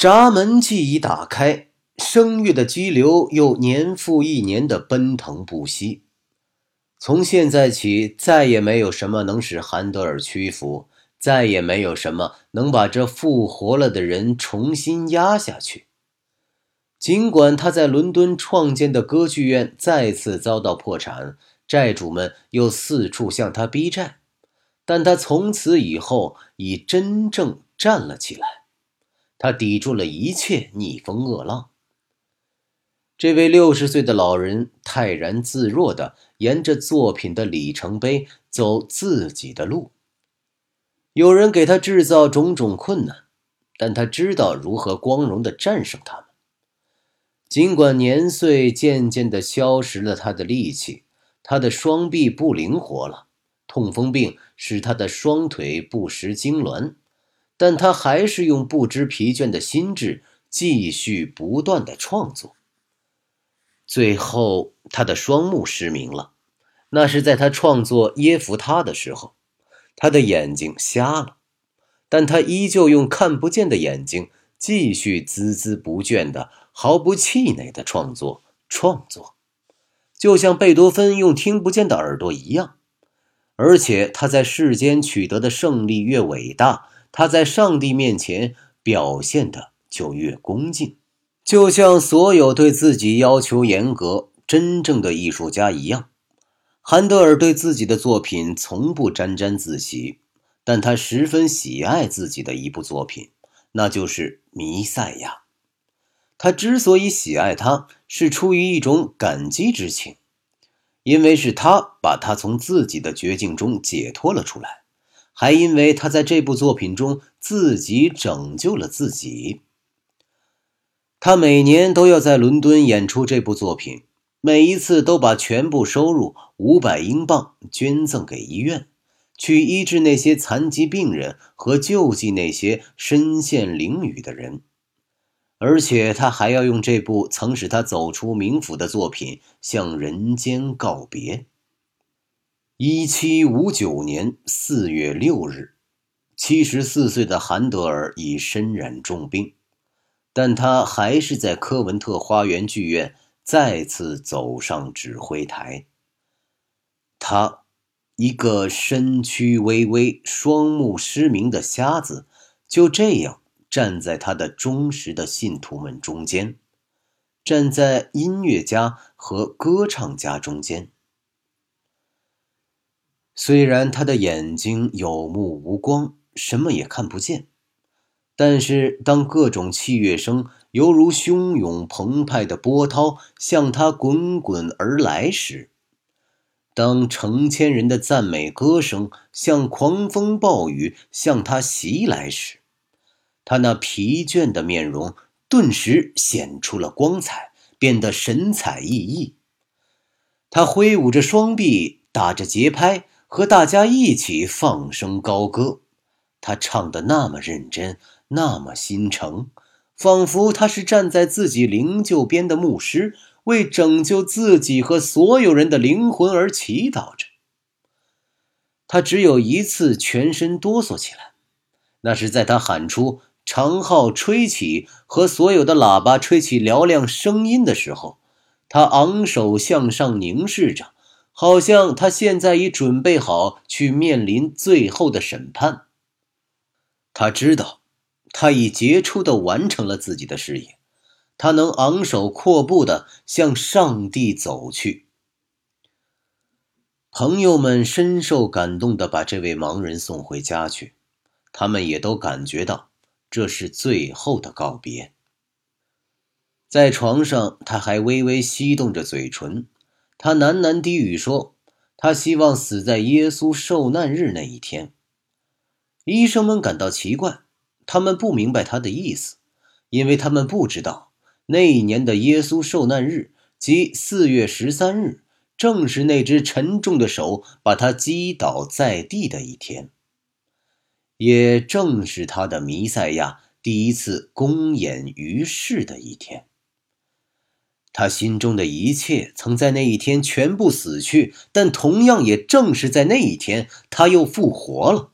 闸门既已打开，声乐的激流又年复一年的奔腾不息。从现在起，再也没有什么能使韩德尔屈服，再也没有什么能把这复活了的人重新压下去。尽管他在伦敦创建的歌剧院再次遭到破产，债主们又四处向他逼债，但他从此以后已真正站了起来。他抵住了一切逆风恶浪。这位六十岁的老人泰然自若地沿着作品的里程碑走自己的路。有人给他制造种种困难，但他知道如何光荣地战胜他们。尽管年岁渐渐地消蚀了他的力气，他的双臂不灵活了，痛风病使他的双腿不时痉挛，但他还是用不知疲倦的心智继续不断的创作。最后，他的双目失明了，那是在他创作耶夫他的时候，他的眼睛瞎了，但他依旧用看不见的眼睛继续孜孜不倦的、毫不气馁的创作创作，就像贝多芬用听不见的耳朵一样。而且他在世间取得的胜利越伟大，他在上帝面前表现的就越恭敬。就像所有对自己要求严格、真正的艺术家一样，韩德尔对自己的作品从不沾沾自喜，但他十分喜爱自己的一部作品，那就是《弥赛亚》。他之所以喜爱它，是出于一种感激之情，因为是他把他从自己的绝境中解脱了出来，还因为他在这部作品中自己拯救了自己。他每年都要在伦敦演出这部作品，每一次都把全部收入五百英镑捐赠给医院，去医治那些残疾病人和救济那些身陷囹圄的人。而且他还要用这部曾使他走出冥府的作品向人间告别。一七五九年四月六日，七十四岁的韩德尔已身染重病。但他还是在科文特花园剧院再次走上指挥台。他，一个身躯微微、双目失明的瞎子，就这样站在他的忠实的信徒们中间，站在音乐家和歌唱家中间。虽然他的眼睛有目无光，什么也看不见。但是，当各种器乐声犹如汹涌澎湃的波涛向他滚滚而来时，当成千人的赞美歌声像狂风暴雨向他袭来时，他那疲倦的面容顿时显出了光彩，变得神采奕奕。他挥舞着双臂，打着节拍，和大家一起放声高歌。他唱的那么认真。那么心诚，仿佛他是站在自己灵柩边的牧师，为拯救自己和所有人的灵魂而祈祷着。他只有一次全身哆嗦起来，那是在他喊出长号吹起和所有的喇叭吹起嘹亮声音的时候，他昂首向上凝视着，好像他现在已准备好去面临最后的审判。他知道。他已杰出的完成了自己的事业，他能昂首阔步的向上帝走去。朋友们深受感动的把这位盲人送回家去，他们也都感觉到这是最后的告别。在床上，他还微微翕动着嘴唇，他喃喃低语说：“他希望死在耶稣受难日那一天。”医生们感到奇怪。他们不明白他的意思，因为他们不知道那一年的耶稣受难日，即四月十三日，正是那只沉重的手把他击倒在地的一天，也正是他的弥赛亚第一次公演于世的一天。他心中的一切曾在那一天全部死去，但同样也正是在那一天，他又复活了。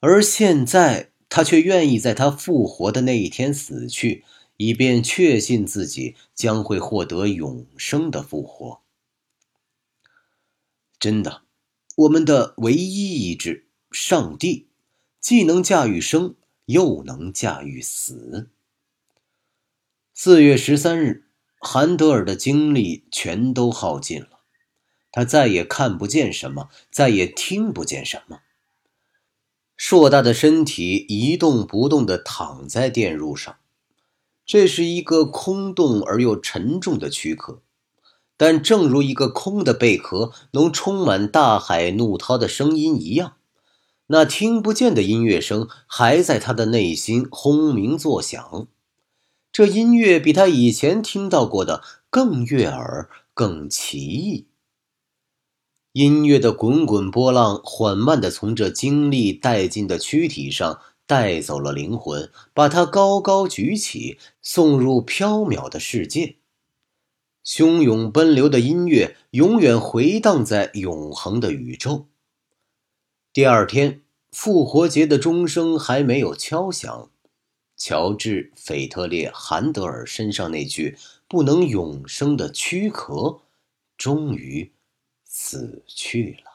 而现在。他却愿意在他复活的那一天死去，以便确信自己将会获得永生的复活。真的，我们的唯一意志——上帝，既能驾驭生，又能驾驭死。四月十三日，韩德尔的精力全都耗尽了，他再也看不见什么，再也听不见什么。硕大的身体一动不动地躺在电褥上，这是一个空洞而又沉重的躯壳。但正如一个空的贝壳能充满大海怒涛的声音一样，那听不见的音乐声还在他的内心轰鸣作响。这音乐比他以前听到过的更悦耳、更奇异。音乐的滚滚波浪缓慢地从这精力殆尽的躯体上带走了灵魂，把它高高举起，送入缥缈的世界。汹涌奔流的音乐永远回荡在永恒的宇宙。第二天，复活节的钟声还没有敲响，乔治·斐特烈·韩德尔身上那具不能永生的躯壳，终于。死去了。